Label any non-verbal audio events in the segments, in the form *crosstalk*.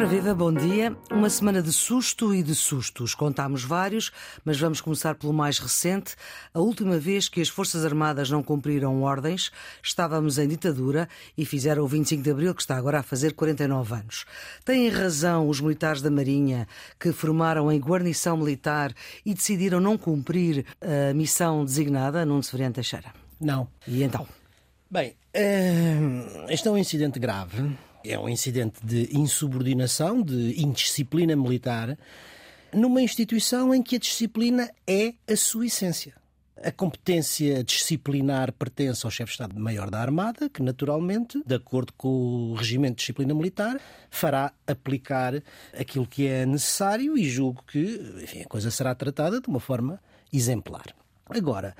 Ora viva, bom dia. Uma semana de susto e de sustos. Contámos vários, mas vamos começar pelo mais recente. A última vez que as Forças Armadas não cumpriram ordens, estávamos em ditadura e fizeram o 25 de Abril, que está agora a fazer 49 anos. Têm razão os militares da Marinha que formaram em guarnição militar e decidiram não cumprir a missão designada, Nuno Severiano Teixeira? Não. E então? Bem, este é um incidente grave é um incidente de insubordinação, de indisciplina militar, numa instituição em que a disciplina é a sua essência. A competência disciplinar pertence ao chefe de Estado-Maior da Armada, que, naturalmente, de acordo com o regimento de disciplina militar, fará aplicar aquilo que é necessário e julgo que enfim, a coisa será tratada de uma forma exemplar. Agora,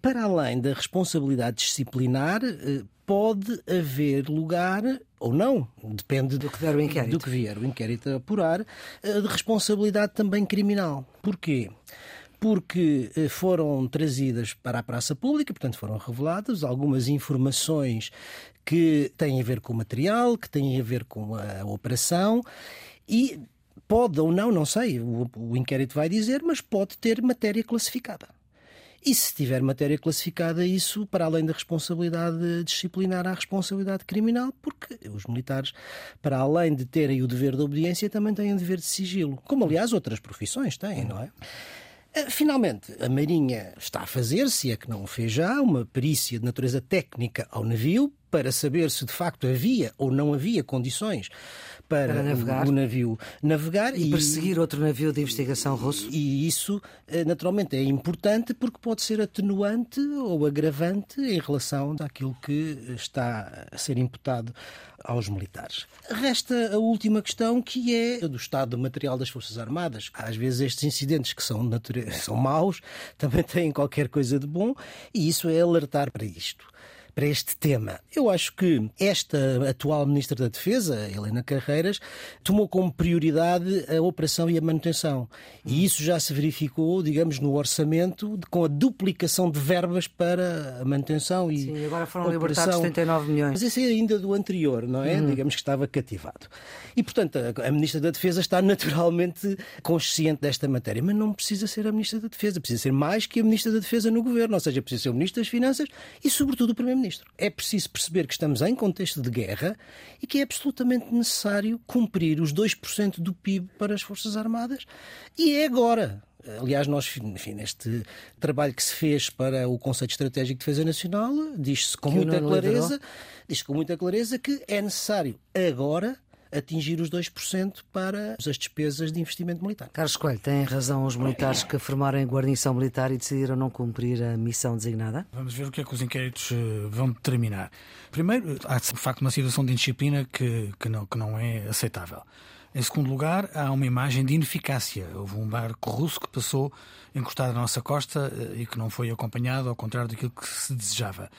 para além da responsabilidade disciplinar, eh, pode haver lugar ou não, depende do que vier o inquérito, do que vier o inquérito a apurar, eh, de responsabilidade também criminal. Porquê? Porque eh, foram trazidas para a praça pública, portanto foram reveladas algumas informações que têm a ver com o material, que têm a ver com a operação e pode ou não, não sei, o, o inquérito vai dizer, mas pode ter matéria classificada. E se tiver matéria classificada, isso, para além da responsabilidade disciplinar, há responsabilidade criminal, porque os militares, para além de terem o dever de obediência, também têm o dever de sigilo. Como, aliás, outras profissões têm, não é? Eh, finalmente, a Marinha está a fazer, se é que não o fez já, uma perícia de natureza técnica ao navio para saber se de facto havia ou não havia condições para, para navegar. o navio navegar e, e, perseguir outro navio de investigação russo. E isso, eh, naturalmente, é importante porque pode ser atenuante ou agravante em relação àquilo que está a ser imputado aos militares. Resta a última questão, que é do estado material das Forças Armadas. Às vezes estes incidentes que são, *laughs* são maus *laughs* também têm qualquer coisa de bom e isso é alertar para isto para este tema. Eu acho que esta atual Ministra da Defesa, Helena Carreiras, tomou como prioridade a operação e a manutenção. E isso já se verificou, digamos, no orçamento, com a duplicação de verbas para a manutenção e. Sim, agora foram operação. libertados 79 milhões. Mas esse é ainda do anterior, não é? Uhum. Digamos que estava cativado. E, portanto, a Ministra da Defesa está *laughs* naturalmente consciente desta matéria, mas não precisa ser a Ministra da Defesa, precisa ser mais que a Ministra da Defesa no governo, ou seja, precisa ser o Ministro das Finanças e, sobretudo, o Primeiro-Ministro. Primeiro-Ministro. É preciso perceber que estamos em contexto de guerra e que é absolutamente necessário cumprir os 2% do PIB para as Forças Armadas e é agora. Aliás, nós, enfim, neste trabalho que se fez para o Conceito Estratégico de Defesa Nacional, diz-se com que muita clareza, diz com muita clareza que é necessário agora atingir os 2% para as despesas de investimento militar. Carlos Coelho, têm razão os militares que formaram guarnição militar e decidiram não cumprir a missão designada? Vamos ver o que é que os inquéritos eh, vão determinar. Primeiro, há de facto uma situação de indisciplina que, que, não, que não é aceitável. Em segundo lugar, há uma imagem de ineficácia. Houve um barco russo que passou encostado na nossa costa eh, e que não foi acompanhado, ao contrário daquilo que se desejava.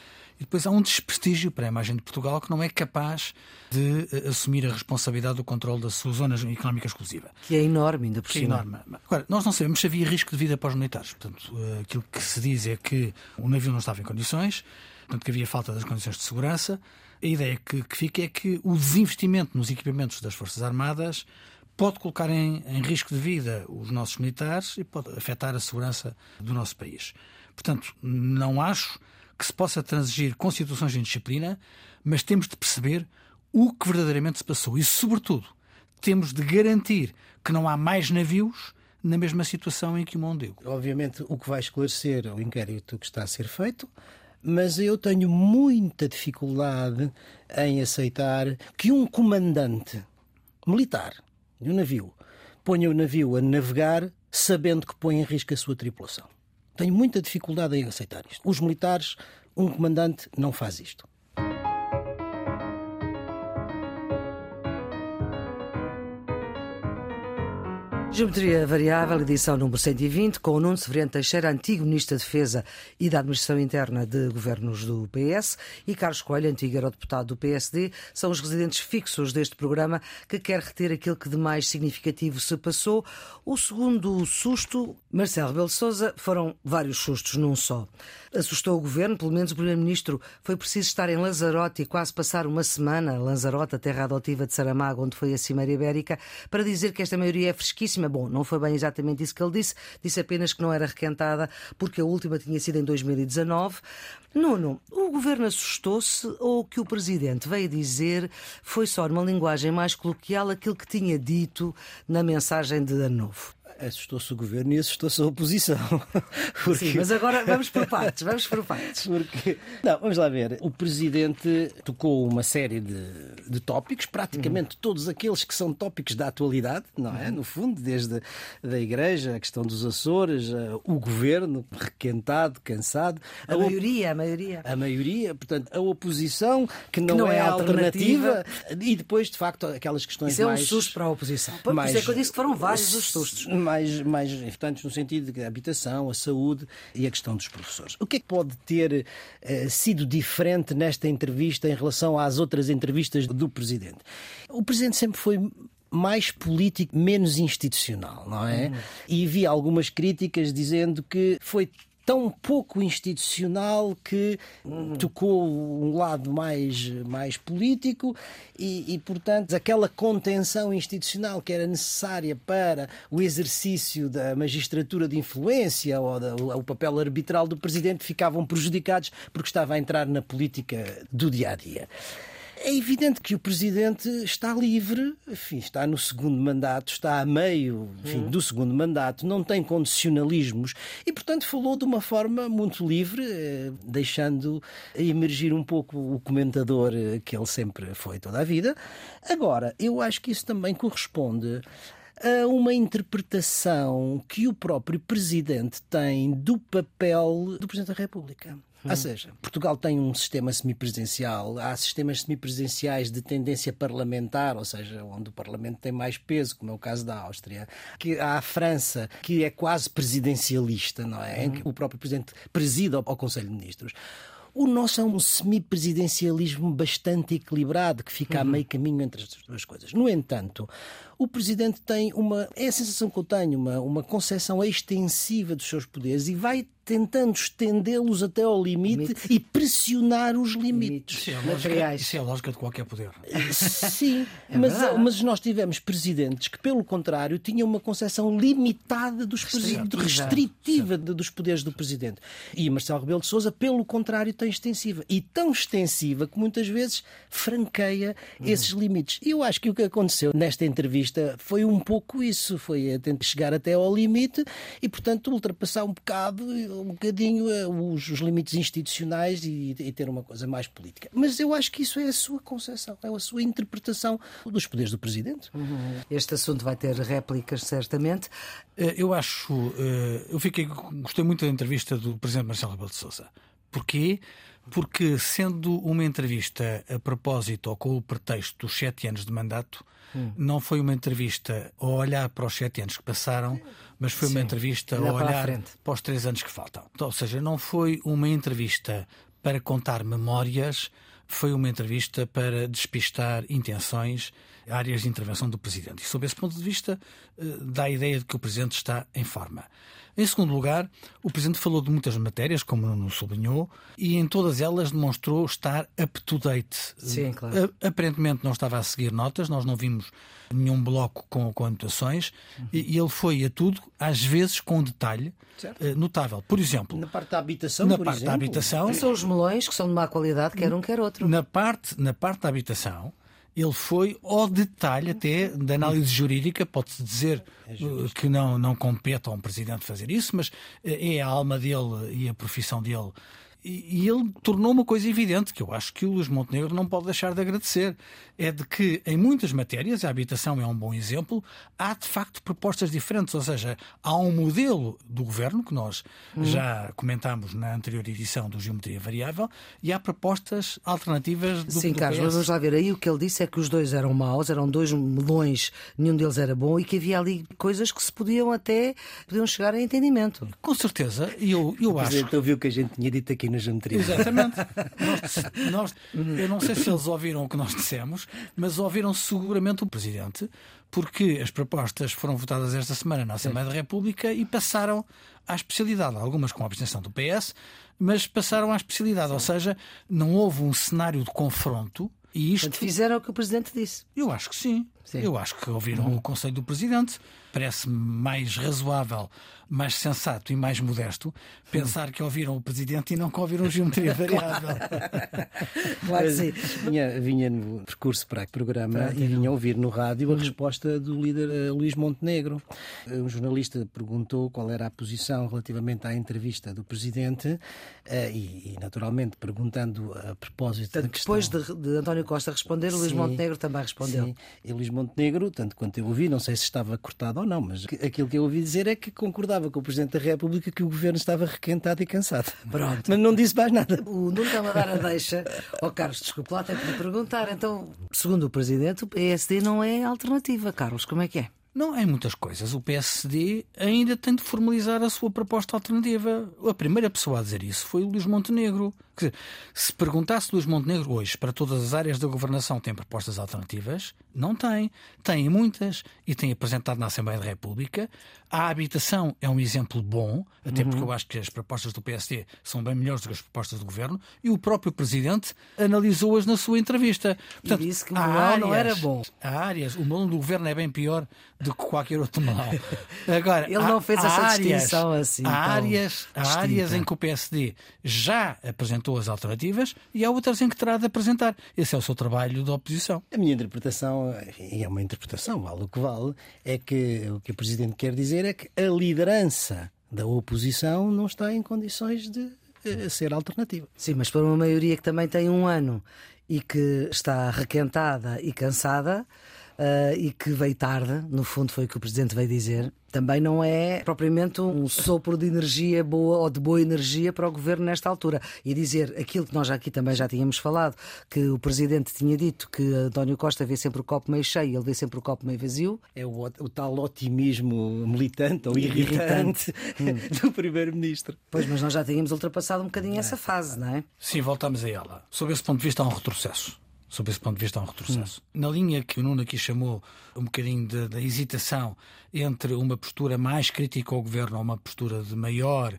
E depois há um desprestígio para a imagem de Portugal que não é capaz de uh, assumir a responsabilidade do controle da sua zona económica exclusiva. Que é enorme, ainda por é cima. É enorme. Agora, nós não sabemos se havia risco de vida para os militares. Portanto, uh, aquilo que se diz é que o navio não estava em condições, portanto, que havia falta das condições de segurança. A ideia que, que fica é que o desinvestimento nos equipamentos das Forças Armadas pode colocar em, em, risco de vida os nossos militares e pode afetar a segurança do nosso país. Portanto, não acho que se possa transigir com situações de indisciplina, mas temos de perceber o que verdadeiramente se passou e, sobretudo, temos de garantir que não há mais navios na mesma situação em que o Mondego. Obviamente, o que vai esclarecer é o inquérito que está a ser feito, mas eu tenho muita dificuldade em aceitar que um comandante militar de um navio ponha o navio a navegar sabendo que põe em risco a sua tripulação. Tenho muita dificuldade em aceitar isto. Os militares, um comandante não faz isto. Geometria Variável, edição número 120, com o Nuno Severiano Teixeira, antigo Ministro da Defesa e da Administração Interna de Governos do PS, e Carlos Coelho, antigo eurodeputado do PSD, são os residentes fixos deste programa que quer reter aquilo que de mais significativo se passou. O segundo susto, Marcelo Rebelo de Sousa, foram vários sustos num só. Assustou o Governo, pelo menos o Primeiro-Ministro foi preciso estar em Lanzarote e quase passar uma semana, Lanzarote, a terra adotiva de Saramago, onde foi a Cimeira Ibérica, para dizer que esta maioria é fresquíssima Bom, não foi bem exatamente isso que ele disse, disse apenas que não era requentada porque a última tinha sido em 2019. Nuno, o governo assustou-se ou o que o presidente veio dizer foi só numa linguagem mais coloquial aquilo que tinha dito na mensagem de Ano Novo? Assustou-se o governo e assustou-se a oposição. *laughs* Porque... Sim, mas agora vamos por partes, vamos por partes. Porque... Não, vamos lá ver. O presidente tocou uma série de, de tópicos, praticamente uhum. todos aqueles que são tópicos da atualidade, não é? Uhum. No fundo, desde da Igreja, a questão dos Açores, o governo requentado, cansado. A, a maioria, a maioria. A maioria, portanto, a oposição, que não, que não é, é alternativa. alternativa. E depois, de facto, aquelas questões Isso mais... é um susto para a oposição. Mais... isso é que eu disse que foram vários os sustos mais, mais importantes no sentido de habitação, a saúde e a questão dos professores. O que é que pode ter uh, sido diferente nesta entrevista em relação às outras entrevistas do Presidente? O Presidente sempre foi mais político, menos institucional, não é? Uhum. E vi algumas críticas dizendo que foi tão pouco institucional que tocou um lado mais, mais político e, e, portanto, aquela contenção institucional que era necessária para o exercício da magistratura de influência ou da, o papel arbitral do presidente ficavam prejudicados porque estava a entrar na política do dia a dia. É evidente que o Presidente está livre, enfim, está no segundo mandato, está a meio enfim, uhum. do segundo mandato, não tem condicionalismos e, portanto, falou de uma forma muito livre, eh, deixando emergir um pouco o comentador eh, que ele sempre foi toda a vida. Agora, eu acho que isso também corresponde a uma interpretação que o próprio Presidente tem do papel do Presidente da República. Ou seja, Portugal tem um sistema semipresidencial, há sistemas semipresidenciais de tendência parlamentar, ou seja, onde o Parlamento tem mais peso, como é o caso da Áustria. Que há a França, que é quase presidencialista, não é? Em que o próprio Presidente presida ao Conselho de Ministros. O nosso é um semipresidencialismo bastante equilibrado, que fica uhum. a meio caminho entre as duas coisas. No entanto, o Presidente tem uma. É a sensação que eu tenho, uma, uma concepção extensiva dos seus poderes e vai tentando estendê-los até ao limite, limite, e pressionar os limites. Isso é, a lógica, isso é a lógica de qualquer poder. Sim, *laughs* é mas, mas nós tivemos presidentes que, pelo contrário, tinham uma concepção limitada dos restritiva, restritiva dos poderes do presidente. E Marcelo Rebelo de Sousa, pelo contrário, tem extensiva. E tão extensiva que muitas vezes franqueia hum. esses limites. E eu acho que o que aconteceu nesta entrevista foi um pouco isso, foi a tentar chegar até ao limite e, portanto, ultrapassar um bocado um bocadinho eh, os, os limites institucionais e, e, ter uma coisa mais política. Mas eu acho que isso é a sua concepção, é a sua interpretação dos poderes do Presidente. Uhum. Este assunto vai ter réplicas, certamente. Eh, eu acho, eh, eu fiquei, gostei muito da entrevista do Presidente Marcelo Rebelo de Sousa. Porquê? Porque, sendo uma entrevista a propósito ou com o pretexto dos sete anos de mandato, hum. não foi uma entrevista a olhar para os sete anos que passaram, mas foi Sim. uma entrevista a olhar para, para os três anos que faltam. Então, ou seja, não foi uma entrevista para contar memórias, foi uma entrevista para despistar intenções, áreas de intervenção do Presidente. E, sob esse ponto de vista, eh, dá a ideia de que o Presidente está em forma. Em segundo lugar, o Presidente falou de muitas matérias, como não sublinhou, e em todas elas demonstrou estar up to date. Sim, claro. Aparentemente não estava a seguir notas, nós não vimos nenhum bloco com, com anotações, uhum. e, e, ele foi a tudo, às vezes com um detalhe uh, notável. Por exemplo, na parte da habitação, na parte exemplo. da habitação, são os melões que são de má qualidade, quer um quer outro. Na parte, na parte da habitação, ele foi ao detalhe até da análise jurídica, pode-se dizer é que não, não compete a um presidente fazer isso, mas eh, é a alma dele e a profissão dele E, e ele tornou uma coisa evidente que eu acho que o Luís Montenegro não pode deixar de agradecer: é de que em muitas matérias, a habitação é um bom exemplo, há de facto propostas diferentes. Ou seja, há um modelo do governo que nós hum. já comentámos na anterior edição do Geometria Variável e há propostas alternativas do Sim, do Carlos, mas vamos lá ver. Aí o que ele disse é que os dois eram maus, eram dois melões, nenhum deles era bom e que havia ali coisas que se podiam até podiam chegar a entendimento. Com certeza, e eu, eu acho. Presidente ouviu o que a gente tinha dito aqui na geometria. Exatamente. *laughs* nós, nós, eu não sei se eles ouviram o que nós dissemos, mas ouviram seguramente o Presidente, porque as propostas foram votadas esta semana na Assembleia da República e passaram à especialidade, algumas com a abstenção do PS, mas passaram à especialidade, ou seja, não houve um cenário de confronto. E isto... Portanto, fizeram o que o Presidente disse. Eu acho que sim. Sim. Eu acho que ouviram uhum. o Conselho do Presidente. Parece-me mais razoável mais sensato e mais modesto pensar que ouviram o Presidente e não que ouviram geometria *laughs* variável. claro que sim. Vinha, vinha no percurso para o programa e vinha ouvir no rádio a resposta do líder uh, Luís Montenegro. Um jornalista perguntou qual era a posição relativamente à entrevista do Presidente uh, e, e, naturalmente, perguntando a propósito tanto da questão... Depois de, de, António Costa responder, Luís Montenegro também respondeu. Sim. E Luís Montenegro, tanto quanto eu ouvi, não sei se estava cortado ou não, mas aquilo que eu ouvi dizer é que concordava com o Presidente da República que o governo estava requentado e cansado. Pronto. Mas não disse mais nada. O Nuno está-me a dar a deixa. Oh, Carlos, desculpe lá, tenho que lhe perguntar. Então, segundo o Presidente, o PSD não é alternativa. Carlos, como é que é? Não, em muitas coisas. O PSD ainda tem de formalizar a sua proposta alternativa. A primeira pessoa a dizer isso foi o Luís Montenegro. Dizer, se perguntasse Luís Montenegro hoje para todas as áreas da governação tem propostas alternativas, não tem. Tem muitas e tem apresentado na Assembleia da República. A habitação é um exemplo bom, até porque uhum. eu acho que as propostas do PSD são bem melhores do que as propostas do governo, e o próprio Presidente analisou-as na sua entrevista. Portanto, e disse que o melão não era bom. Há áreas, o melão do governo é bem pior do que qualquer outro melão. *laughs* Agora, Ele não fez essa áreas, distinção assim. Há, áreas, há áreas em que o PSD já apresentou as alternativas e há outras em que terá de apresentar. Esse é o seu trabalho de oposição. A minha interpretação, e é uma interpretação, vale o que vale, é que o que o Presidente quer dizer é que a liderança da oposição não está em condições de eh, ser alternativa. Sim, mas para uma maioria que também tem um ano e que está requentada e cansada, uh, e que veio tarde, no fundo foi o que o Presidente veio dizer, também não é propriamente um sopro de energia boa ou de boa energia para o governo nesta altura. E dizer aquilo que nós aqui também já tínhamos falado, que o presidente tinha dito que António Costa vê sempre o copo meio cheio, ele vê sempre o copo meio vazio. É o, o tal otimismo militante ou irritante, irritante. *laughs* do primeiro-ministro. Pois, mas nós já tínhamos ultrapassado um bocadinho essa fase, não é? Sim, voltamos a ela. Sob esse ponto de vista, há um retrocesso sob esse ponto de vista, há um retrocesso. Hum. Na linha que o Nuno aqui chamou um bocadinho da hesitação entre uma postura mais crítica ao governo ou uma postura de maior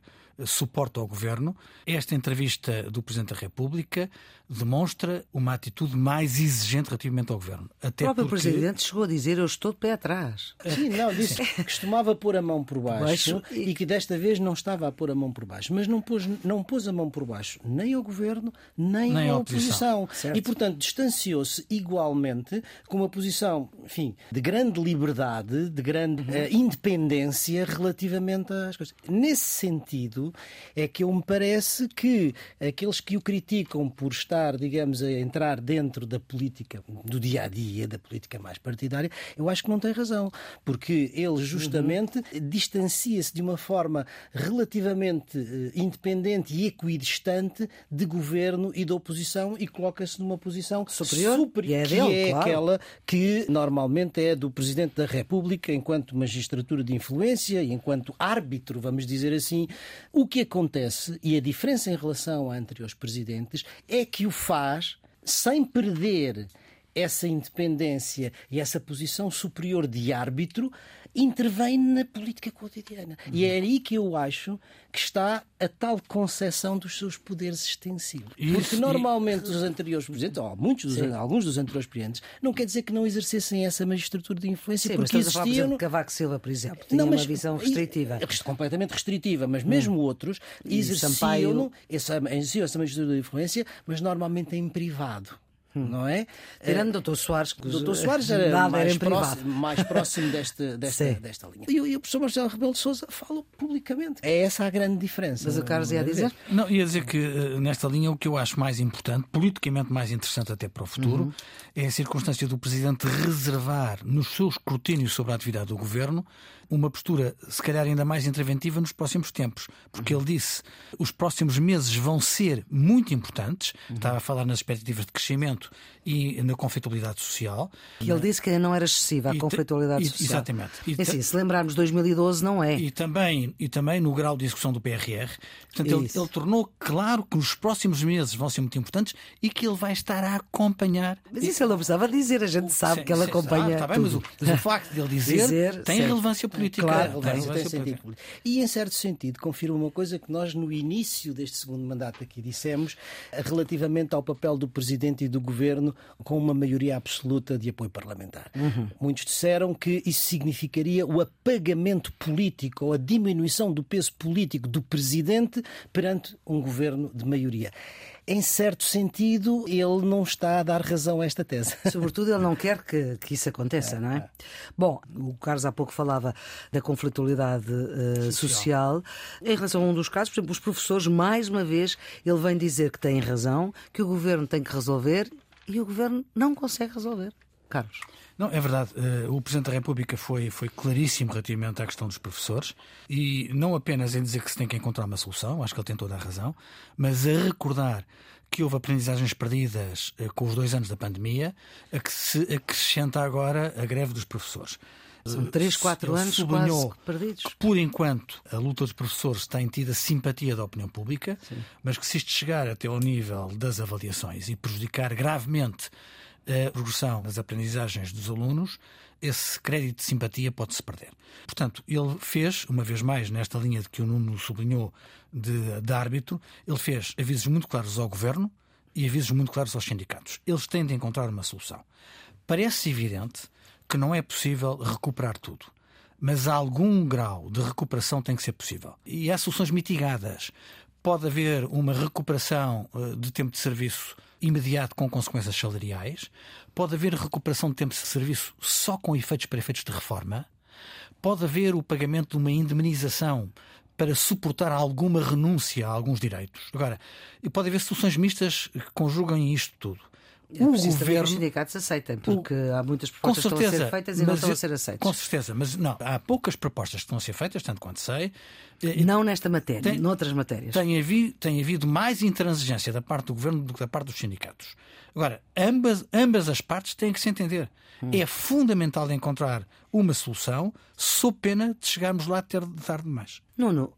suporte ao governo. Esta entrevista do Presidente da República demonstra uma atitude mais exigente relativamente ao governo. Até o próprio porque... Presidente chegou a dizer: Eu estou de pé atrás. Sim, não, disse que *laughs* costumava pôr a mão por baixo, baixo e... e... que desta vez não estava a pôr a mão por baixo. Mas não pôs, não pôs a mão por baixo nem ao governo, nem, nem à oposição. oposição. E, portanto, distanciou-se igualmente com uma posição, enfim, de grande liberdade, de grande uhum. uh, independência relativamente às coisas. Nesse sentido, é que eu me parece que aqueles que o criticam por estar, digamos, a entrar dentro da política do dia a dia, da política mais partidária, eu acho que não tem razão, porque ele justamente uhum. distancia-se de uma forma relativamente eh, independente e equidistante de governo e de oposição e coloca-se numa posição superior, superior é que dele, é claro. aquela que normalmente é do Presidente da República enquanto magistratura de influência e enquanto árbitro, vamos dizer assim, o que acontece, e a diferença em relação a anteriores presidentes, é que o faz sem perder essa independência e essa posição superior de árbitro intervém na política cotidiana. Uhum. E é aí que eu acho que está a tal concepção dos seus poderes extensivos. Isso, Porque normalmente e... os anteriores presidentes, ou muitos dos, alguns dos anteriores presidentes, não quer dizer que não exercessem essa magistratura de influência, Sim, porque mas existiam. A falar, exemplo, Cavaco Silva, por exemplo, tinha não, mas, uma visão restritiva. Completamente restritiva, mas mesmo hum. outros exerciam essa, exerciam essa magistratura de influência, mas normalmente em privado hum. não é? Tirando o Dr. Soares, que o Dr. Soares era mais, próximo, mais próximo desta, *laughs* desta, desta linha. E, e, o professor Marcelo Rebelo de Sousa fala publicamente. É essa a grande diferença. Mas o Carlos ia dizer? Não, ia dizer que nesta linha o que eu acho mais importante, politicamente mais interessante até para o futuro, uhum. é a circunstância do Presidente reservar no seu escrutínio sobre a atividade do Governo uma postura, se calhar, ainda mais interventiva nos próximos tempos. Porque uhum. ele disse os próximos meses vão ser muito importantes. Uhum. Estava a falar nas expectativas de crescimento e na conflitualidade social. E ele disse que não era excessiva a conflitualidade social. Exatamente. E é assim, se lembrarmos 2012, não é. E também, e também no grau de execução do PRR. Portanto, ele, ele, tornou claro que os próximos meses vão ser muito importantes e que ele vai estar a acompanhar. Mas isso ele não precisava dizer, a gente sabe que ele acompanha. Sabe, tá bem, mas, o, mas, o, facto de ele *laughs* dizer, dizer tem relevância política. Claro, tem relevância sentido. E em certo sentido, confirma uma coisa que nós no início deste segundo mandato aqui dissemos relativamente ao papel do Presidente e do Governo com uma maioria absoluta de apoio parlamentar. Uhum. Muitos disseram que isso significaria o apagamento político ou a diminuição do peso político do Presidente perante um governo de maioria em certo sentido, ele não está a dar razão a esta tese. *laughs* Sobretudo, ele não quer que, que isso aconteça, é, não é? é? Bom, o Carlos há pouco falava da conflitualidade uh, social. social. Em relação a um dos casos, por exemplo, os professores, mais uma vez, ele vem dizer que têm razão, que o governo tem que resolver e o governo não consegue resolver. Carlos. Não, é verdade. Eh, o Presidente da República foi, foi claríssimo relativamente à questão dos professores e não apenas em dizer que se tem que encontrar uma solução, acho que ele tem toda a razão, mas a recordar que houve aprendizagens perdidas eh, com os dois anos da pandemia, a que se acrescenta agora a greve dos professores. São três, quatro anos quase perdidos. Que, por enquanto, a luta dos professores tem tido a simpatia da opinião pública, Sim. mas que se isto chegar até ao nível das avaliações e prejudicar gravemente a progressão das aprendizagens dos alunos, esse crédito de simpatia pode-se perder. Portanto, ele fez, uma vez mais, nesta linha de que o Nuno sublinhou de, de árbitro, ele fez avisos muito claros ao governo e avisos muito claros aos sindicatos. Eles têm de encontrar uma solução. Parece evidente que não é possível recuperar tudo. Mas algum grau de recuperação tem que ser possível. E há soluções mitigadas. Pode haver uma recuperação eh, de tempo de serviço imediato com consequências salariais, pode haver recuperação de tempo de serviço só com efeitos para efeitos de reforma, pode haver o pagamento de uma indemnização para suportar alguma renúncia a alguns direitos. Agora, pode haver soluções mistas que conjugam isto tudo. É o governo, os sindicatos aceitem, porque o... há muitas propostas certeza, que estão a ser feitas e não estão a ser aceitas. Com certeza, mas não, há poucas propostas que estão a ser feitas, tanto quanto sei. Não nesta matéria, tem, noutras matérias. Tem havido, tem havido mais intransigência da parte do governo do que da parte dos sindicatos. Agora, ambas, ambas as partes têm que se entender. Hum. É fundamental encontrar uma solução, sob pena de chegarmos lá ter de tarde demais. Nuno,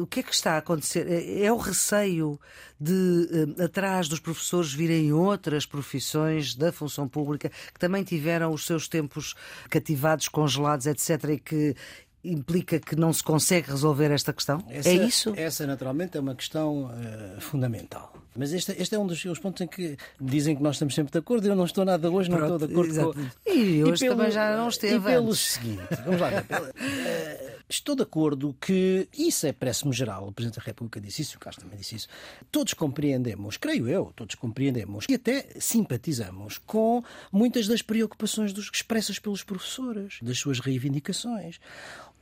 o que é que está a acontecer? É, é o receio de, eh, atrás dos professores, virem outras profissões da função pública que também tiveram os seus tempos cativados, congelados, etc., e que implica que não se consegue resolver esta questão? Essa, é isso? Essa, naturalmente, é uma questão uh, fundamental. Mas este, este, é um dos pontos em que dizem que nós estamos sempre de acordo. Eu não estou nada hoje, Pronto, não estou de acordo com. E hoje e pelo, também já não esteve. E pelo seguinte, vamos lá. uh, *laughs* estou de acordo que isso é parece-me geral. O Presidente da República disse isso, o Castro também disse isso. Todos compreendemos, creio eu, todos compreendemos e até simpatizamos com muitas das preocupações dos, expressas pelos professores, das suas reivindicações.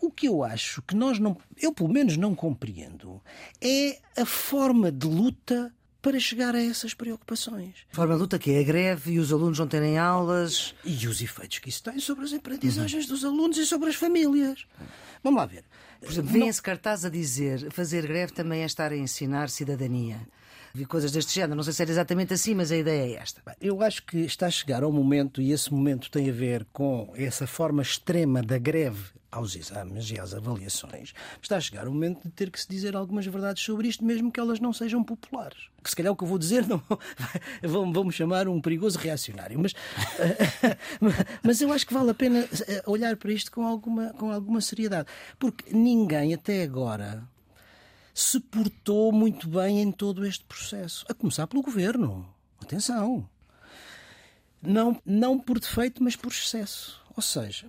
O que eu acho que nós não, eu pelo menos não compreendo, é a forma de luta para chegar a essas preocupações. Forma de luta que é a greve e os alunos não terem aulas. E os efeitos que isso tem sobre as aprendizagens uhum. dos alunos e sobre as famílias. Vamos lá ver. Por exemplo, vem-se cartaz a dizer fazer greve também é estar a ensinar cidadania vi coisas deste género. Não sei se era exatamente assim, mas a ideia é esta. Eu acho que está a chegar ao momento, e esse momento tem a ver com essa forma extrema da greve aos exames e às avaliações, está a chegar o momento de ter que se dizer algumas verdades sobre isto, mesmo que elas não sejam populares. Que se calhar o que eu vou dizer não *laughs* vão-me chamar um perigoso reacionário, mas, *laughs* mas eu acho que vale a pena eh, olhar para isto com alguma, com alguma seriedade, porque ninguém até agora se portou muito bem em todo este processo. A começar pelo governo. Atenção. Não, não por defeito, mas por excesso. Ou seja,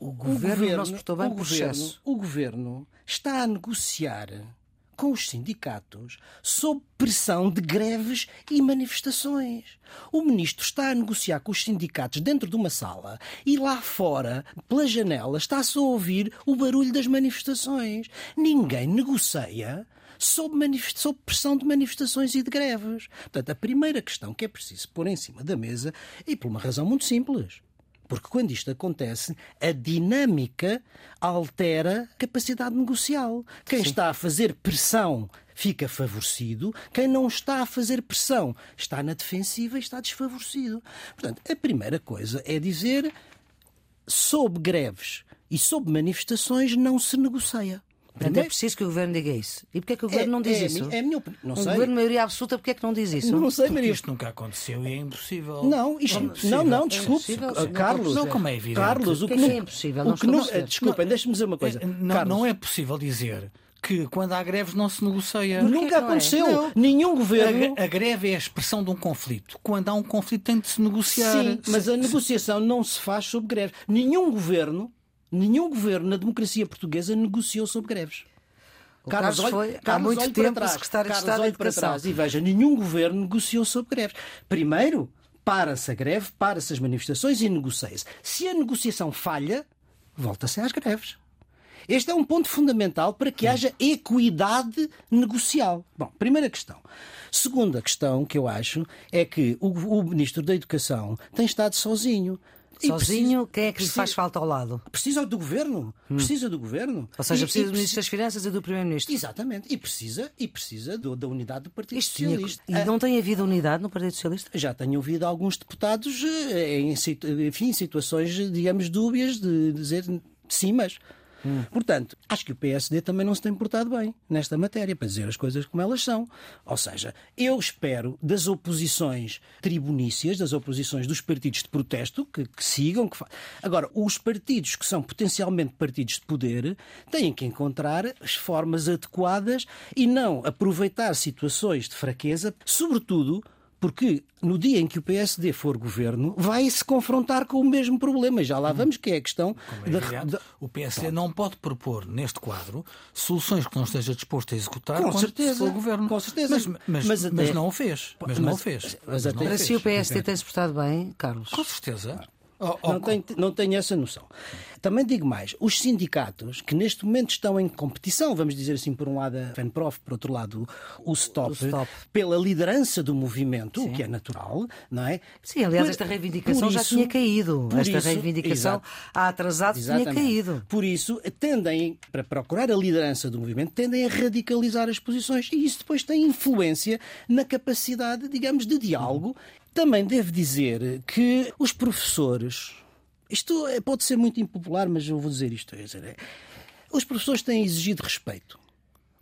o governo, o governo bem por governo. O governo está a negociar com os sindicatos sob pressão de greves e manifestações. O ministro está a negociar com os sindicatos dentro de uma sala e lá fora, pela janela, está-se a ouvir o barulho das manifestações. Ninguém negocia sob, sob, pressão de manifestações e de greves. Portanto, a primeira questão que é preciso pôr em cima da mesa, e por uma razão muito simples, porque quando isto acontece, a dinâmica altera a capacidade negocial. Quem Sim. está a fazer pressão fica favorecido, quem não está a fazer pressão está na defensiva e está desfavorecido. Portanto, a primeira coisa é dizer sob greves e sob manifestações não se negocia. Portanto, é preciso que o Governo diga isso. E porquê é que o Governo é, não diz é, isso? É a minha opinião. Não o sei. Governo de maioria absoluta, porquê é que não diz isso? Não sei, Maria. Isto nunca aconteceu e é impossível. Não, isto, não, não, desculpe. É Carlos, não, como é evidente. Carlos, o que, é, que é impossível? Não o que não, desculpem, deixe-me dizer uma coisa. É, não, não é possível dizer que quando há greves não se negocia. Nunca aconteceu. É? Nenhum governo. A, a, greve é a expressão de um conflito. Quando há um conflito tem de se negociar. Sim, mas a negociação não se faz sob greves. Nenhum governo, nenhum governo na democracia portuguesa negociou sob greves. O Carlos, Carlos foi Carlos, há muito tempo trás, secretário Carlos, de Estado da Educação. E veja, nenhum governo negociou sobre greves. Primeiro, para-se a greve, para-se as manifestações e negocia-se. Se a negociação falha, volta-se às greves. Este é um ponto fundamental para que haja equidade negocial. Bom, primeira questão. Segunda questão que eu acho é que o, o Ministro da Educação tem estado sozinho. Sozinho, quem é que lhe faz falta ao lado? Precisa do governo. Hum. Precisa do governo. Ou seja, e, precisa e, do Ministro das Finanças e do Primeiro-Ministro. Exatamente. E precisa, e precisa do, da unidade do Partido Isto Socialista. Tinha... E não tem havido unidade no Partido Socialista? Já tenho ouvido alguns deputados eh, em, enfim, em situações, digamos, dúbias de dizer sim, mas. Hum. Portanto, acho que o PSD também não se tem portado bem nesta matéria, para dizer as coisas como elas são. Ou seja, eu espero das oposições tribunícias, das oposições dos partidos de protesto, que, que sigam. Que fa... Agora, os partidos que são potencialmente partidos de poder têm que encontrar as formas adequadas e não aproveitar situações de fraqueza, sobretudo porque no dia em que o PSD for governo, vai se confrontar com o mesmo problema. E já lá vamos, que é a questão. É da, da... O PSD não pode propor, neste quadro, soluções que não esteja disposto a executar com certeza, for governo. Com certeza. Mas, mas, mas, até... mas não o fez. Mas, não o fez. Mas, até... Para si o PSD tem-se portado bem, Carlos? Com certeza. Oh, oh, não, tenho, não tenho essa noção. Também digo mais, os sindicatos que neste momento estão em competição, vamos dizer assim, por um lado a FENPROF, por outro lado o STOP, stop. pela liderança do movimento, Sim. o que é natural, não é? Sim, aliás, esta reivindicação isso, já tinha caído. Esta isso, reivindicação exato, há atrasado exatamente. tinha caído. Por isso, tendem, para procurar a liderança do movimento, tendem a radicalizar as posições e isso depois tem influência na capacidade, digamos, de diálogo também devo dizer que os professores. Isto é, pode ser muito impopular, mas eu vou dizer isto. Dizer, é, os professores têm exigido respeito.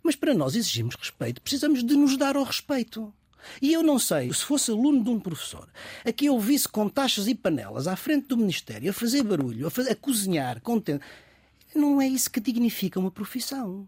Mas para nós exigirmos respeito, precisamos de nos dar ao respeito. E eu não sei, se fosse aluno de um professor, a que eu visse com taxas e panelas à frente do Ministério, a fazer barulho, a, fazer, a cozinhar, contente, não é isso que dignifica uma profissão.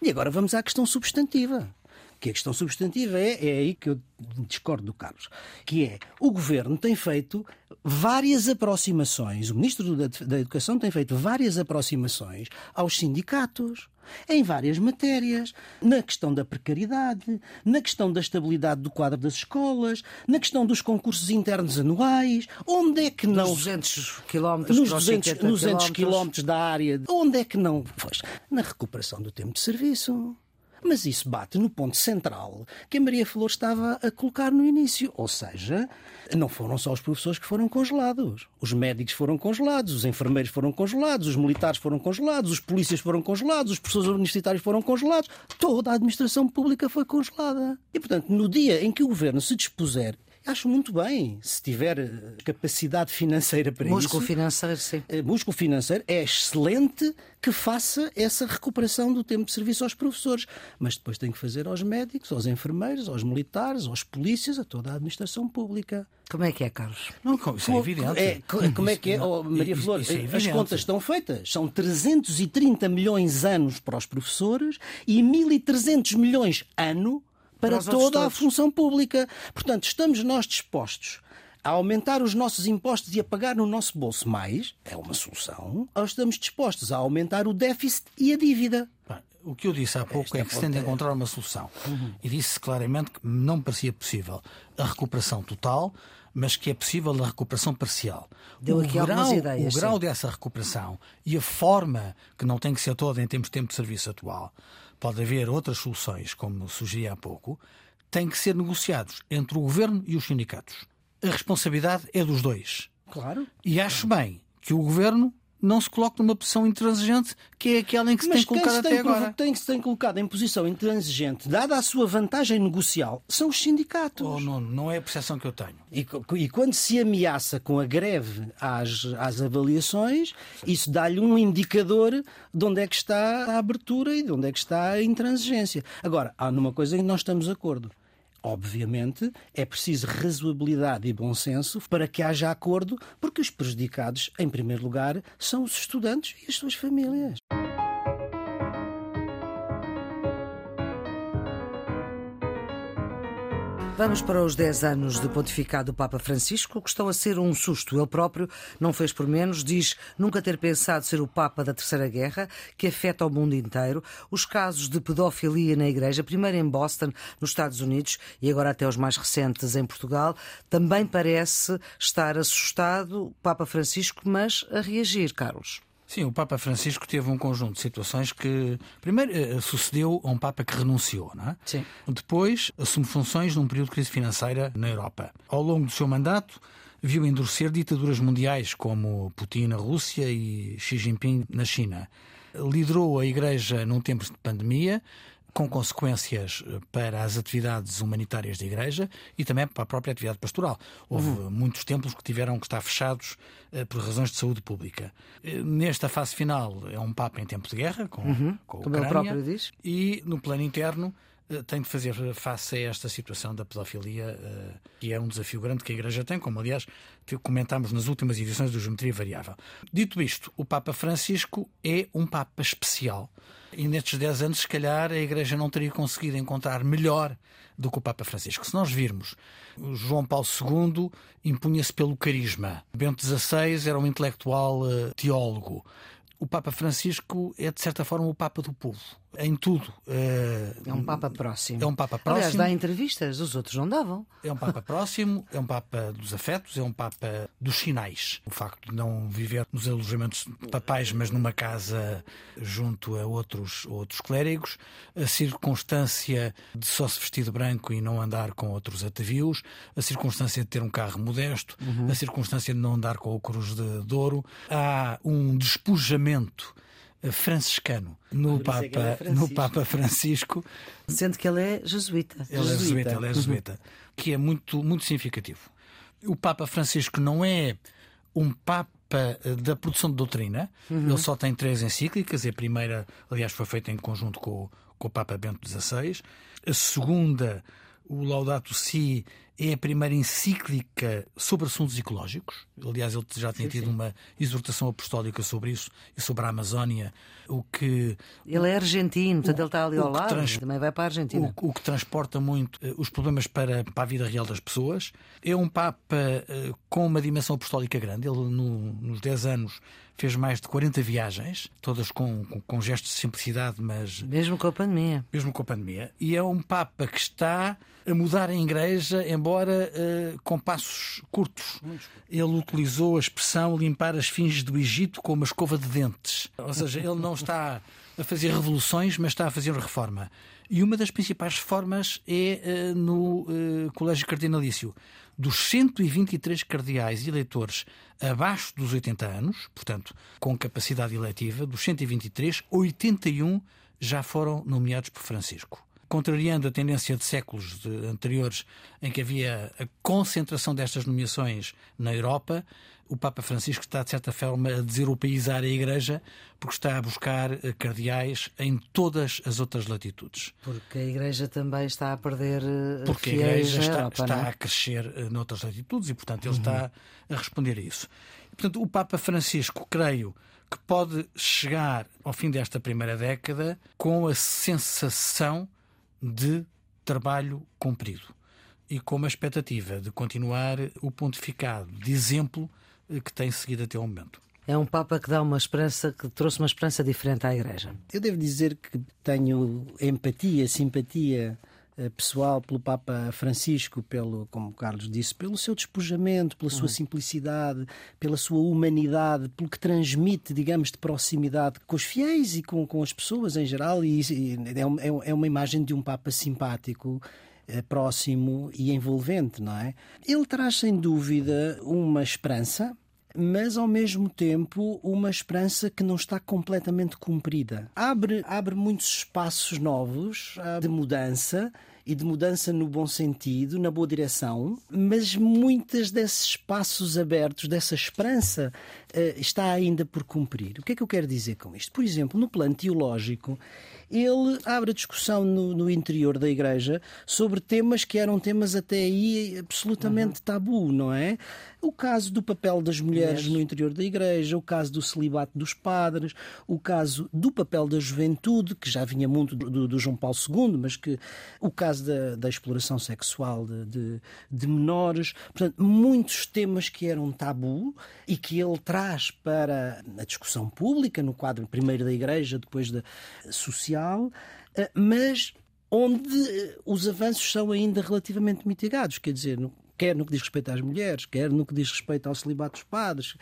E agora vamos à questão substantiva que a questão substantiva é, é aí que eu discordo do Carlos, que é o governo tem feito várias aproximações, o ministro da, da Educação tem feito várias aproximações aos sindicatos em várias matérias, na questão da precariedade, na questão da estabilidade do quadro das escolas, na questão dos concursos internos anuais, onde é que não... Nos 200 quilómetros, nos 200, nos 200 quilómetros da área, onde é que não... Pois, na recuperação do tempo de serviço. Mas isso bate no ponto central que a Maria Flor estava a colocar no início. Ou seja, não foram só os professores que foram congelados. Os médicos foram congelados, os enfermeiros foram congelados, os militares foram congelados, os polícias foram congelados, os professores universitários foram congelados. Toda a administração pública foi congelada. E, portanto, no dia em que o governo se dispuser Acho muito bem, se tiver eh, capacidade financeira para músculo isso. financeiro, sim. Eh, músculo financeiro é excelente que faça essa recuperação do tempo de serviço aos professores. Mas depois tem que fazer aos médicos, aos enfermeiros, aos militares, aos polícias, a toda a administração pública. Como é que é, Carlos? Não, isso é evidente. É, como é que é, oh, Maria Flor? Isso, isso é as contas estão feitas. São 330 milhões anos para os professores e 1.300 milhões ano para toda a função pública. Portanto, estamos nós dispostos a aumentar os nossos impostos e a pagar no nosso bolso mais, é uma solução, ou estamos dispostos a aumentar o déficit e a dívida. O que eu disse há pouco é, é que se tem de encontrar uma solução. Uhum. E disse claramente que não parecia possível a recuperação total, mas que é possível a recuperação parcial. Deu o aqui grau, ideias, o grau dessa recuperação e a forma, que não tem que ser toda em termos de tempo de serviço atual, pode haver outras soluções, como sugeri há pouco, têm que ser negociados entre o governo e os sindicatos. A responsabilidade é dos dois. Claro. E acho bem que o governo não se coloque numa posição intransigente que é aquela em que se Mas tem colocado se até tem, agora. Quem se tem colocado em posição intransigente, dada a sua vantagem negocial, são os sindicatos. Oh, não, não é a percepção que eu tenho. E, e quando se ameaça com a greve às, às avaliações, isso dá-lhe um indicador de onde é que está a abertura e de onde é que está a intransigência. Agora, há numa coisa em que nós estamos de acordo. Obviamente, é preciso razoabilidade e bom senso para que haja acordo, porque os prejudicados, em primeiro lugar, são os estudantes e as suas famílias. Vamos para os 10 anos de pontificado do Papa Francisco, que estão a ser um susto. Ele próprio não fez por menos, diz nunca ter pensado ser o Papa da Terceira Guerra, que afeta o mundo inteiro. Os casos de pedofilia na Igreja, primeiro em Boston, nos Estados Unidos, e agora até os mais recentes em Portugal, também parece estar assustado o Papa Francisco, mas a reagir, Carlos. Sim, o Papa Francisco teve um conjunto de situações que, primeiro, eh, sucedeu a um Papa que renunciou, não é? Sim. Depois, assume funções num período de crise financeira na Europa. Ao longo do seu mandato, viu endurecer ditaduras mundiais como Putin na Rússia e Xi Jinping na China. Liderou a Igreja num tempo de pandemia, com consequências eh, para as atividades humanitárias da Igreja e também para a própria atividade pastoral. Houve uhum. muitos templos que tiveram que estar fechados uh, por razões de saúde pública. Uh, nesta fase final é um Papa em tempo de guerra, com, uhum. com a Como ele próprio diz. E no plano interno tem de fazer face a esta situação da pedofilia, que é um desafio grande que a Igreja tem, como aliás comentámos nas últimas edições do Geometria Variável. Dito isto, o Papa Francisco é um Papa especial. E nestes 10 anos, se calhar, a Igreja não teria conseguido encontrar melhor do que o Papa Francisco. Se nós virmos, João Paulo II impunha-se pelo carisma. Bento XVI era um intelectual teólogo. O Papa Francisco é, de certa forma, o Papa do povo em tudo. É um Papa próximo. É um Papa próximo. Aliás, dá entrevistas, os outros não davam. É um Papa próximo, é um Papa dos afetos, é um Papa dos sinais. O facto de não viver nos alojamentos papais, mas numa casa junto a outros, outros clérigos, a circunstância de só se vestir de branco e não andar com outros atavios, a circunstância de ter um carro modesto, uhum. a circunstância de não andar com o cruz de, de ouro. Há um despojamento franciscano no Papa, no Papa Francisco. Sendo que ele é jesuíta. Ele jesuíta. é jesuíta, ele é jesuíta. Uhum. Que é muito, muito significativo. O Papa Francisco não é um Papa da produção de doutrina. Uhum. Ele só tem três encíclicas. A primeira, aliás, foi feita em conjunto com, com o Papa Bento XVI. A segunda, o Laudato Si, é a primeira encíclica sobre assuntos ecológicos. Aliás, ele já tinha sim, tido sim. uma exortação apostólica sobre isso e sobre a Amazónia. O que. Ele é argentino, portanto, ele está ali ao lado, trans... também vai para a Argentina. O, o, que transporta muito uh, os problemas para, para a vida real das pessoas. É um Papa uh, com uma dimensão apostólica grande. Ele, no, nos 10 anos, fez mais de 40 viagens, todas com, com, com, gestos de simplicidade, mas. Mesmo com a pandemia. Mesmo com a pandemia. E é um Papa que está a mudar a Igreja, embora uh, com passos curtos. Ele utilizou a expressão limpar as fins do Egito com uma escova de dentes. Ou seja, ele não está a fazer revoluções, mas está a fazer reforma. E uma das principais reformas é uh, no uh, Colégio Cardinalício. Dos 123 cardeais eleitores abaixo dos 80 anos, portanto, com capacidade eletiva, dos 123, 81 já foram nomeados por Francisco contrariando a tendência de séculos de anteriores em que havia a concentração destas nomeações na Europa, o Papa Francisco está, de certa forma, a deseuropeizar a Igreja porque está a buscar eh, cardeais em todas as outras latitudes. Porque a Igreja também está a perder eh, Porque a Igreja está, Europa, está é? a crescer eh, noutras latitudes e, portanto, ele uhum. está a responder a isso. E, portanto, o Papa Francisco, creio, que pode chegar ao fim desta primeira década com a sensação de trabalho cumprido. e com uma expectativa de continuar o pontificado de exemplo eh, que tem seguido até o momento. É um Papa que dá uma esperança, que trouxe uma esperança diferente à Igreja. Eu devo dizer que tenho empatia, simpatia pessoal pelo Papa Francisco, pelo, como Carlos disse, pelo seu despojamento, pela sua uhum. simplicidade, pela sua humanidade, pelo que transmite, digamos, de proximidade com os fiéis e com, com as pessoas em geral. E, e é, é, é uma imagem de um Papa simpático eh, próximo e envolvente, não é? Ele traz sem dúvida uma esperança, mas ao mesmo tempo uma esperança que não está completamente cumprida. Abre, abre muitos espaços novos de mudança e de mudança no bom sentido, na boa direção, mas muitas desses espaços abertos, dessa esperança, eh, está ainda por cumprir. O que é que eu quero dizer com isto? Por exemplo, no plano teológico, ele abre a discussão no, no interior da Igreja sobre temas que eram temas até aí absolutamente uhum. tabu, não é? O caso do papel das mulheres no interior da Igreja, o caso do celibato dos padres, o caso do papel da juventude, que já vinha muito do, do João Paulo II, mas que o caso da, da exploração sexual de, de, de, menores. Portanto, muitos temas que eram tabu e que ele traz para a discussão pública, no quadro primeiro da Igreja, depois da social, eh, mas onde eh, os avanços são ainda relativamente mitigados. Quer dizer, quer no que diz respeito às mulheres, quer no que diz respeito ao celibato dos padres,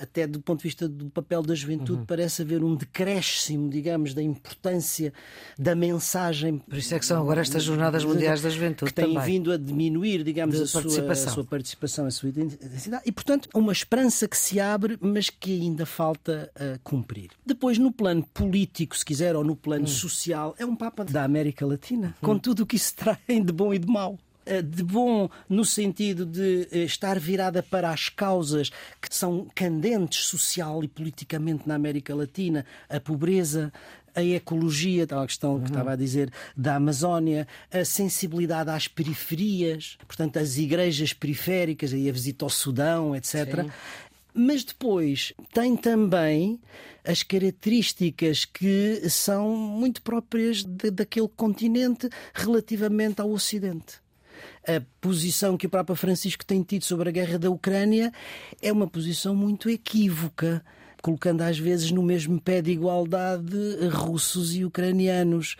até do ponto de vista do papel da juventude, uhum. parece haver um decréscimo, digamos, da importância da mensagem. Por isso é que são agora estas Jornadas Mundiais da Juventude. Que têm também. vindo a diminuir, digamos, a sua, participação. a sua participação, a sua identidade. E, portanto, uma esperança que se abre, mas que ainda falta uh, cumprir. Depois, no plano político, se quiser, ou no plano uhum. social, é um Papa da América Latina, uhum. com tudo o que isso *laughs* traz de bom e de mau. Eh, de bom no sentido de eh, estar virada para as causas que são candentes social e politicamente na América Latina, a pobreza, a ecologia, tal a questão que uhum. estava a dizer da Amazónia, a sensibilidade às periferias, portanto, as igrejas periféricas, aí a visita ao Sudão, etc. Sim. Mas depois tem também as características que são muito próprias de, daquele continente relativamente ao Ocidente a posição que o Papa Francisco tem tido sobre a guerra da Ucrânia é uma posição muito equívoca colocando às vezes no mesmo pé de igualdade russos e ucranianos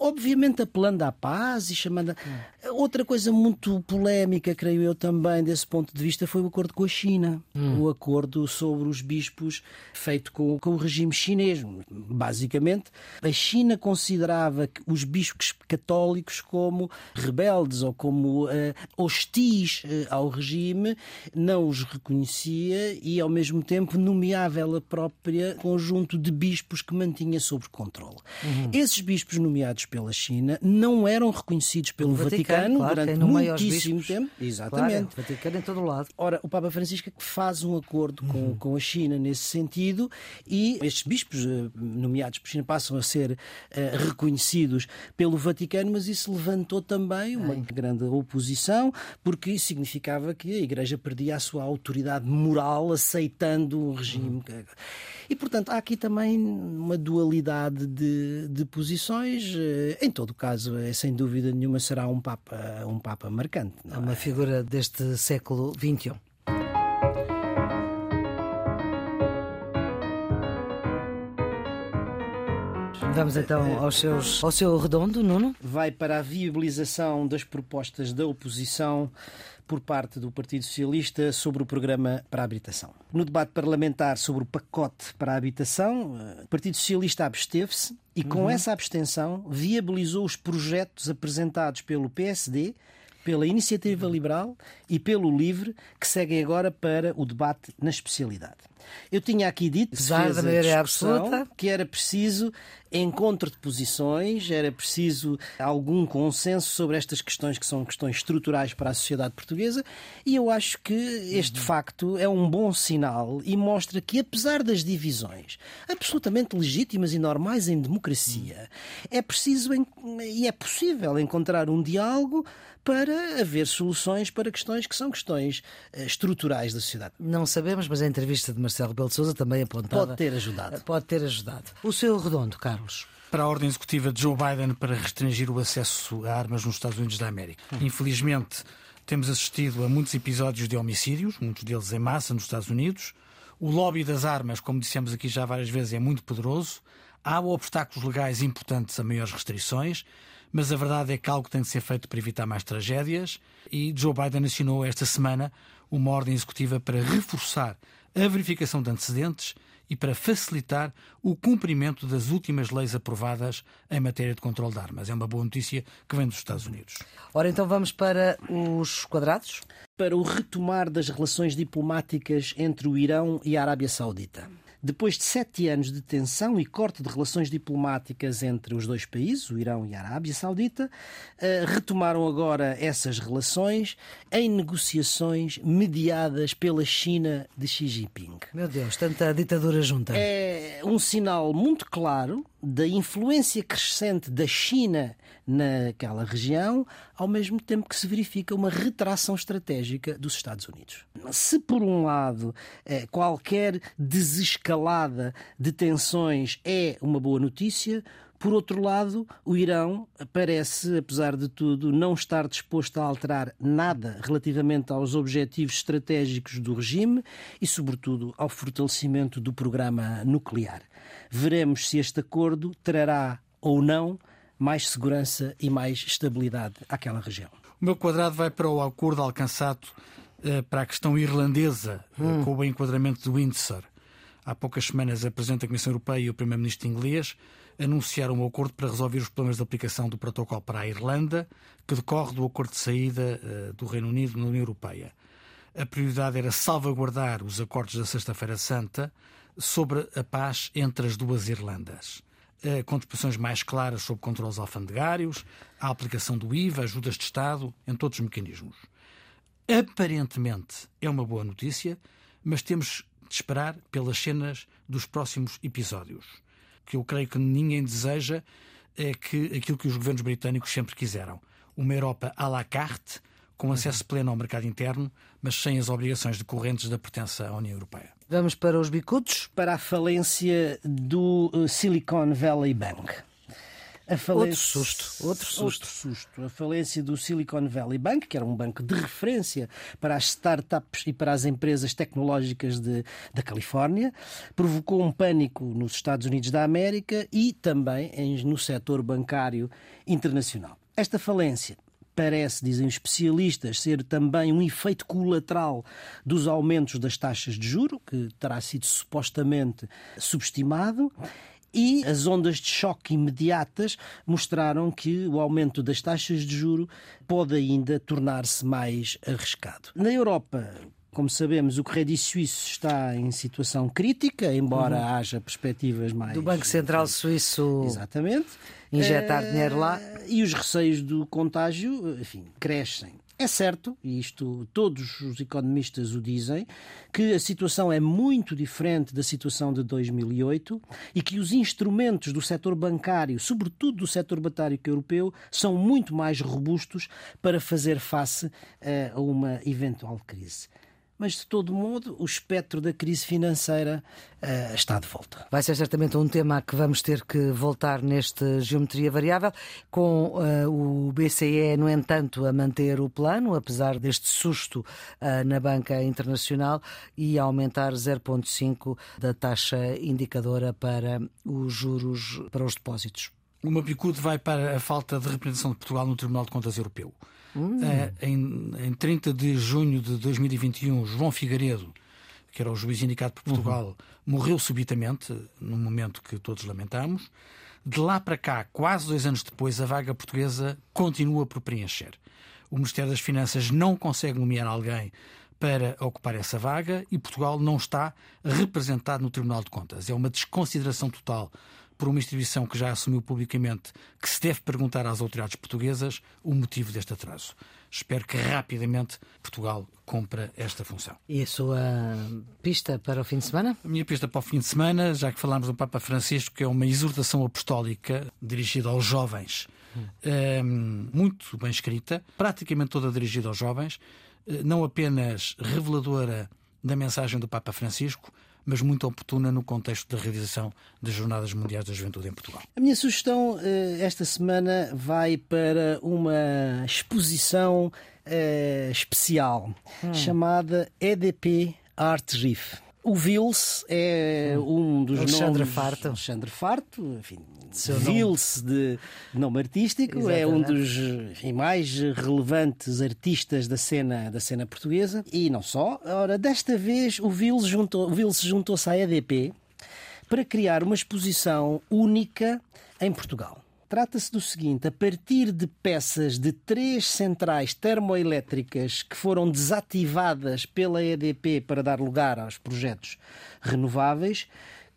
obviamente apelando à paz e chamando. A... Outra coisa muito polémica, creio eu também, desse ponto de vista, foi o acordo com a China. Hum. O acordo sobre os bispos feito com, com o regime chinês. Basicamente, a China considerava os bispos católicos como rebeldes ou como uh, hostis uh, ao regime, não os reconhecia e, ao mesmo tempo, nomeava ela própria conjunto de bispos que mantinha sob controle. Uhum. Esses bispos nomeados pela China não eram reconhecidos pelo Vaticano, Vaticano claro, durante muitíssimo tempo. Exatamente. Claro, o Vaticano em todo o lado. Ora, o Papa Francisco é faz um acordo com, uhum. com a China nesse sentido e estes bispos eh, nomeados por China passam a ser uh, reconhecidos pelo Vaticano, mas isso levantou também uma grande oposição, porque isso significava que a Igreja perdia a sua autoridade moral aceitando um regime. Uhum. E, portanto, há aqui também uma dualidade de, de posições. Eh, em todo caso, é, sem dúvida nenhuma, será um Papa, um papa marcante. É uma figura deste século XXI. Vamos então aos seus, ao seu redondo, Nuno. Vai para a viabilização das propostas da oposição por parte do Partido Socialista sobre o programa para a habitação. No debate parlamentar sobre o pacote para a habitação, eh, o Partido Socialista absteve-se e, com uhum. essa abstenção, viabilizou os projetos apresentados pelo PSD, pela Iniciativa Liberal e pelo Livre, que seguem agora para o debate na especialidade. Eu tinha aqui dito, Apesar da maioria absoluta, que era preciso encontro de posições, era preciso algum consenso sobre estas questões que são questões estruturais para a sociedade portuguesa, e eu acho que este uhum. facto é um bom sinal e mostra que, apesar das divisões absolutamente legítimas e normais em democracia, é preciso e é possível encontrar um diálogo para haver soluções para questões que são questões eh, estruturais da sociedade. Não sabemos, mas a entrevista de Marcelo Rebelo de Sousa também apontava... Pode ter ajudado. Pode ter ajudado. O seu redondo, Carlos? para a ordem executiva de Joe Biden para restringir o acesso a armas nos Estados Unidos da América. Infelizmente, temos assistido a muitos episódios de homicídios, muitos deles em massa nos Estados Unidos. O lobby das armas, como dissemos aqui já várias vezes, é muito poderoso. Há obstáculos legais importantes a maiores restrições, mas a verdade é que algo tem de ser feito para evitar mais tragédias. E Joe Biden assinou esta semana uma ordem executiva para reforçar a verificação de antecedentes e para facilitar o cumprimento das últimas leis aprovadas em matéria de controle de armas. É uma boa notícia que vem dos Estados Unidos. Ora, então vamos para os quadrados? Para o retomar das relações diplomáticas entre o Irão e a Arábia Saudita. Depois de sete anos de tensão e corte de relações diplomáticas entre os dois países, o Irão e a Arábia Saudita, eh, retomaram agora essas relações em negociações mediadas pela China de Xi Jinping. Meu Deus, tanta ditadura junta. É um sinal muito claro da influência crescente da China naquela região, ao mesmo tempo que se verifica uma retração estratégica dos Estados Unidos. Se, por um lado, eh, qualquer desescalada de tensões é uma boa notícia, por outro lado, o Irão parece, apesar de tudo, não estar disposto a alterar nada relativamente aos objetivos estratégicos do regime e, sobretudo, ao fortalecimento do programa nuclear. Veremos se este acordo trará ou não mais segurança e mais estabilidade àquela região. O meu quadrado vai para o acordo alcançado eh, para a questão irlandesa, eh, hum. com o enquadramento do Windsor. Há poucas semanas, a Presidente da Comissão Europeia e o Primeiro-Ministro inglês anunciaram um acordo para resolver os problemas de aplicação do protocolo para a Irlanda, que decorre do acordo de saída uh, do Reino Unido na União Europeia. A prioridade era salvaguardar os acordos da Sexta-feira Santa sobre a paz entre as duas Irlandas. Uh, com disposições mais claras sobre controles alfandegários, a aplicação do IVA, ajudas de Estado, em todos os mecanismos. Aparentemente é uma boa notícia, mas temos de esperar pelas cenas dos próximos episódios que eu creio que ninguém deseja é que aquilo que os governos britânicos sempre quiseram. Uma Europa à la carte, com acesso pleno ao mercado interno, mas sem as obrigações decorrentes da pertença à União Europeia. Vamos para os bicudos? Para a falência do eh, Silicon Valley Bank. Falência... Outro susto, outro susto. Outro susto. A falência do Silicon Valley Bank, que era um banco de referência para as startups e para as empresas tecnológicas de, da Califórnia, provocou um pânico nos Estados Unidos da América e também no setor bancário internacional. Esta falência parece, dizem os especialistas, ser também um efeito colateral dos aumentos das taxas de juro, que terá sido supostamente subestimado e as ondas de choque imediatas mostraram que o aumento das taxas de juro pode ainda tornar-se mais arriscado. Na Europa, como sabemos, o Credit Suisse está em situação crítica, embora uhum. haja perspectivas mais. Do Banco Central Suíço. Exatamente. Injetar uh, dinheiro lá. E os receios do contágio, enfim, crescem. É certo, e isto todos os economistas o dizem, que a situação é muito diferente da situação de 2008 e que os instrumentos do setor bancário, sobretudo do setor bancário europeu, são muito mais robustos para fazer face eh, a uma eventual crise mas de todo modo o espectro da crise financeira uh, está de volta. Vai ser certamente um tema a que vamos ter que voltar neste Geometria Variável, com uh, o BCE, no entanto, a manter o plano, apesar deste susto uh, na banca internacional, e a aumentar 0,5 da taxa indicadora para os juros para os depósitos. O meu bicudo vai para a falta de representação de Portugal no Tribunal de Contas Europeu. Hum. Uh, em, em 30 de junho de 2021, João Figueiredo, que era o juiz indicado por Portugal, uhum. morreu subitamente, num momento que todos lamentamos. De lá para cá, quase dois anos depois, a vaga portuguesa continua por preencher. O Ministério das Finanças não consegue nomear alguém para ocupar essa vaga e Portugal não está representado no Tribunal de Contas. É uma desconsideração total por uma instituição que já assumiu publicamente que se deve perguntar às autoridades portuguesas o motivo deste atraso. Espero que rapidamente Portugal cumpra esta função. E a sua pista para o fim de semana? A minha pista para o fim de semana, já que falámos do Papa Francisco, que é uma exortação apostólica dirigida aos jovens, hum. muito bem escrita, praticamente toda dirigida aos jovens, eh, não apenas reveladora da mensagem do Papa Francisco, mas muito oportuna no contexto da realização das Jornadas Mundiais da Juventude em Portugal. A minha sugestão eh, esta semana vai para uma exposição eh, especial hum. chamada EDP Art Riff. O Vils é um dos Alexandre nomes... Farto. Alexandre Farto, enfim, Vils de nome artístico, Exatamente. é um dos enfim, mais relevantes artistas da cena, da cena portuguesa e não só. Ora, desta vez o Vils juntou, juntou-se à EDP para criar uma exposição única em Portugal. Trata-se do seguinte: a partir de peças de três centrais termoelétricas que foram desativadas pela EDP para dar lugar aos projetos renováveis,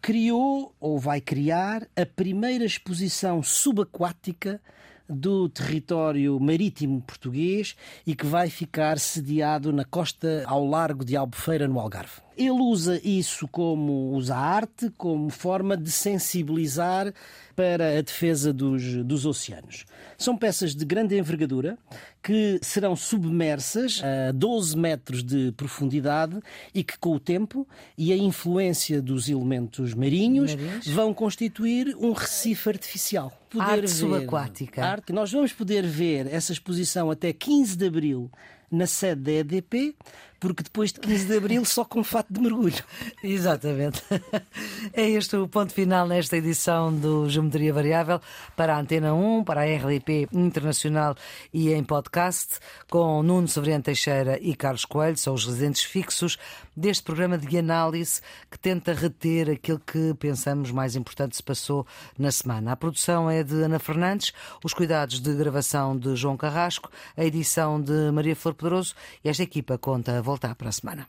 criou ou vai criar a primeira exposição subaquática do território marítimo português e que vai ficar sediado na costa ao largo de Albufeira, no Algarve. Ele usa isso como usa a arte como forma de sensibilizar para a defesa dos, dos oceanos. São peças de grande envergadura que serão submersas a 12 metros de profundidade e que, com o tempo e a influência dos elementos marinhos, marinhos. vão constituir um recife artificial. Poder arte ver, subaquática. Arte, nós vamos poder ver essa exposição até 15 de abril na sede da EDP, porque depois de 15 de abril só com fato de mergulho. *laughs* Exatamente. *laughs* É este o ponto final nesta edição do Geometria Variável para a Antena 1, para a RDP Internacional e em podcast, com Nuno Severiano Teixeira e Carlos Coelho, são os residentes fixos deste programa de análise que tenta reter aquilo que pensamos mais importante se passou na semana. A produção é de Ana Fernandes, os cuidados de gravação de João Carrasco, a edição de Maria Flor Pedroso e esta equipa conta voltar para a semana.